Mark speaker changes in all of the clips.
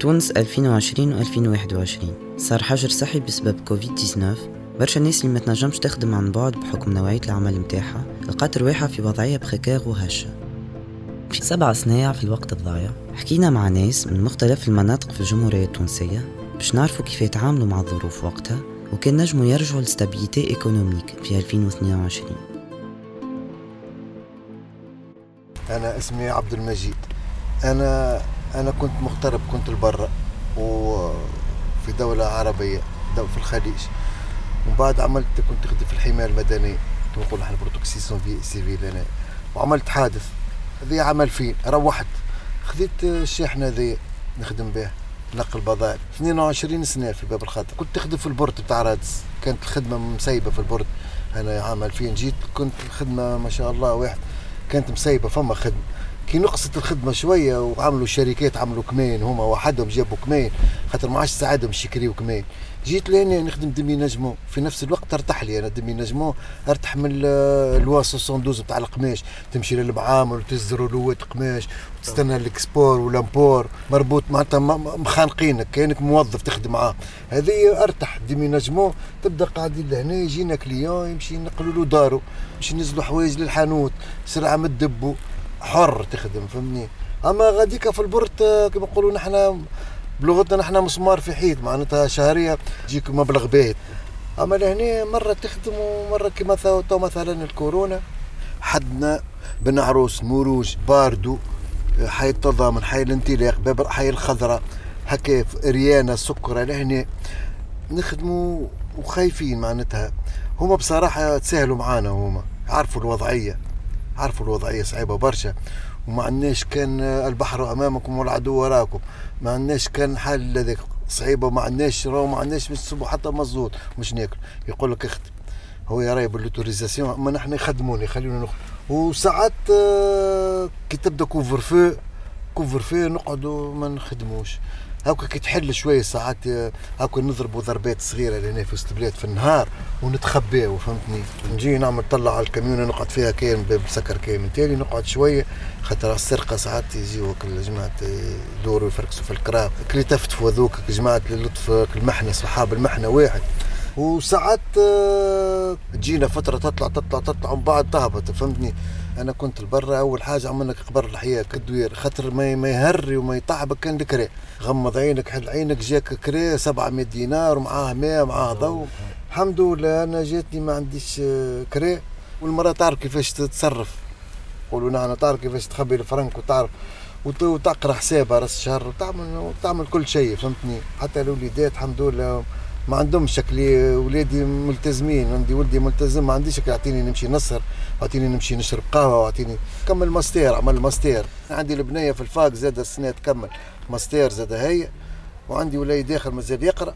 Speaker 1: تونس 2020 و 2021 صار حجر صحي بسبب كوفيد 19 برشا الناس اللي ما تنجمش تخدم عن بعد بحكم نوعية العمل متاعها لقات رواحها في وضعية précaire وهشة. في سبع صنايع في الوقت الضايع حكينا مع ناس من مختلف المناطق في الجمهورية التونسية باش نعرفوا كيف يتعاملوا مع الظروف وقتها وكان نجموا يرجعوا ل stabilité économique في 2022
Speaker 2: أنا اسمي عبد المجيد. أنا أنا كنت مغترب كنت لبرا وفي دولة عربية دولة في الخليج. ومن بعد عملت كنت خدمت في الحماية المدنية. نقول إحنا protection civile أنا وعملت حادث. هذه عمل فين روحت. خذيت الشاحنة ذي نخدم به نقل بضائع. 22 سنة في باب الخاطر. كنت تخدم في ال port بتاع رادس. كانت الخدمة مسيبة في ال port أنا عام 2000 جيت كنت الخدمة ما شاء الله واحد. كانت مسيبة فما خدمة. كي نقصت الخدمة شوية وعملوا شركات عملوا كمان هما وحدهم جابوا كمان خاطر ما عادش ساعدهم يشكريو كمان جيت لاني نخدم دمي نجمو في نفس الوقت ارتاح لي أنا دمي نجمو أرتاح من الوا 72 بتاع القماش. تمشي للمعامل وتزروا لوات قماش وتستنى الإكسبور والأمبور. مربوط معناتها مخانقينك كأنك موظف تخدم معاه هذه أرتاح دمي نجمو. تبدا قاعدين لهنا يجينا كليون يمشي ينقلوا له دارو. يمشي ينزلوا حوايج للحانوت سرعه مدبو حر تخدم فهمني؟ أما غاديك في البرت كما نقولوا نحن بلغتنا نحن مسمار في حيط معناتها شهرية تجيك مبلغ باهت أما لهنا مرة تخدم ومرة كما تو مثلا الكورونا حدنا بن عروس موروج باردو حي التضامن حي الانطلاق باب حي الخضراء هكا أريانة سكرة. لهنا نخدموا وخايفين معناتها. هما بصراحة تساهلوا معانا هما عرفوا الوضعية. عرفوا الوضعية صعيبة برشا وما عندناش كان البحر أمامكم والعدو وراكم ما عندناش كان حال هذاك صعيبة ما عندناش راهو ما عندناش الصبح حتى مزود مش ناكل. يقول لك أختي هو يراي ب l'autorisation أما نحن يخدموني يخليونا نخدم وساعات آه، كي تبدأ couvre-feu couvre-feu نقعدوا ما نخدموش. هاكا كي تحل شوية ساعات هاكا نضربوا ضربات صغيرة لهنا في وسط البلاد في النهار ونتخباو فهمتني؟ نجي نعمل طلع على الكاميون نقعد فيها كامل باب سكر كامل تالي نقعد شوية خاطر السرقة ساعات يجيو الجماعة يدوروا يفركسوا في الكراهب. كلي تفتفوا هذوك جماعة اللطف المحنة صحاب المحنة واحد. وساعات آه، تجينا فترة تطلع تطلع تطلع ومن بعد تهبط فهمتني؟ أنا كنت لبرا أول حاجة عملنا قبر الحياة كدوير خاطر ما يهري وما يطعبك كان الكري. غمض عينك حل عينك جاك كري 700 دينار ومعاه ماء معاه ضوء الحمد لله أنا جاتني ما عنديش آه، كري. والمراه تعرف كيفاش تتصرف. يقولوا نحن تعرف كيفاش تخبي الفرنك وتعرف. وتقرأ حسابها رأس الشهر وتعمل وتعمل كل شيء فهمتني؟ حتى الوليدات الحمد لله. ما عندهمش شكلي ولادي ملتزمين عندي ولدي ملتزم ما عنديش يعطيني نمشي نسهر يعطيني نمشي نشرب قهوة ويعطيني كمل ماستير عمل ماستير. عندي البنيه في ال fac زاد السنة تكمل ماستير زاد هي. وعندي وليد آخر مازال يقرأ.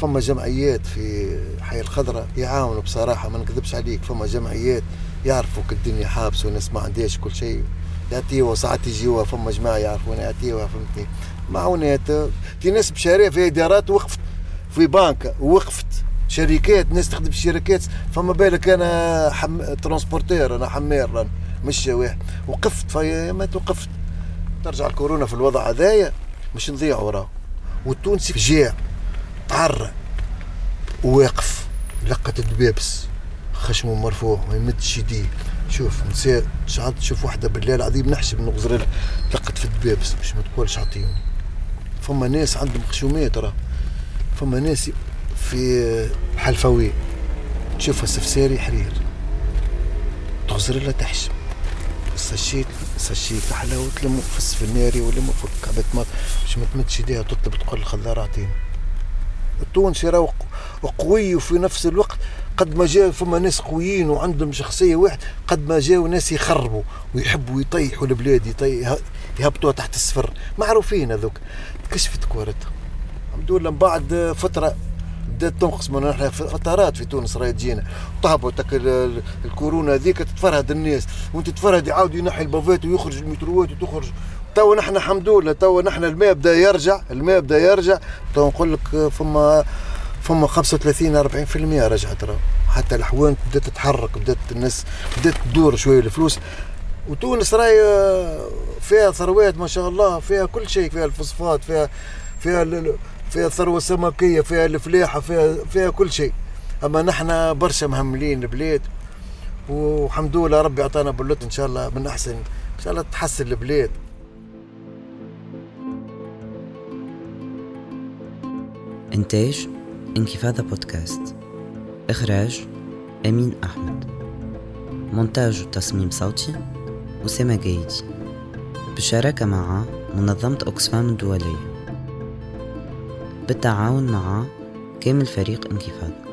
Speaker 2: فما جمعيات في حي الخضراء يعاونوا بصراحة ما نكذبش عليك فما جمعيات يعرفوا الدنيا حابسة والناس ما عندهاش كل شيء. يعطيوها ساعات يجيوها فما جماعة يعرفون يعطيوها فهمتني. معونات. في ناس بشاريه في ادارات وقفت. في بنك وقفت شركات ناس تخدم في شركات فما بالك أنا حم... ترانسبورتير أنا حمير مش واحد وقفت في ما توقفت. ترجع الكورونا في الوضع هذايا مش نضيع وراه. والتونسي جاع تعرى وواقف لقت الدبابس. خشمه مرفوع ما يمدش يديه. شوف نساء ساعات تشوف وحدة بالله العظيم نحسب نغزر لقت في الدبابس مش ما تقولش عطيهم. فما ناس عندهم خشومات راه. فما ناس في حلفوي تشوفها سفساري حرير. تغزر لها تحشم. السشيت السشيت تحلى وتلمو في السفناري ولمو في كعبة مات باش ما تمدش ايديها تطلب تقول الخضار اعطيني التونسي راهو قوي وفي نفس الوقت قد ما جاء فما ناس قويين وعندهم شخصية واحد قد ما جاوا ناس يخربوا ويحبوا يطيحوا البلاد يهبطوها تحت الصفر. معروفين هذوك. كشفت كورتها الحمد لله من بعد فترة. بدأت تنقص من إحنا فترات في تونس راهي تجينا تهبط الكورونا هذيك تتفرهد الناس. وانت تتفرهد يعاود ينحي ال bavettes ويخرج المتروات وتخرج. تو نحن الحمد لله تو نحن الماء بدأ يرجع الماء بدأ يرجع. تو نقول لك فما فما 35 40% رجعت راه حتى الحوان بدأت تتحرك بدأت الناس بدأت تدور شوية الفلوس. وتونس راهي فيها ثروات ما شاء الله فيها كل شيء فيها الفوسفات فيها فيها فيها ثروه سمكيه فيها الفلاحة فيها فيها كل شيء. أما نحن برشا مهملين البلاد والحمد لله ربي أعطانا بلوت إن شاء الله من أحسن. إن شاء الله تحسن البلاد.
Speaker 1: إنتاج انكفاضة بودكاست. إخراج أمين أحمد. مونتاج وتصميم صوتي أسامة جايدي. بالشراكة مع منظمة أوكسفام الدولية. بالتعاون مع كامل فريق انكفاضة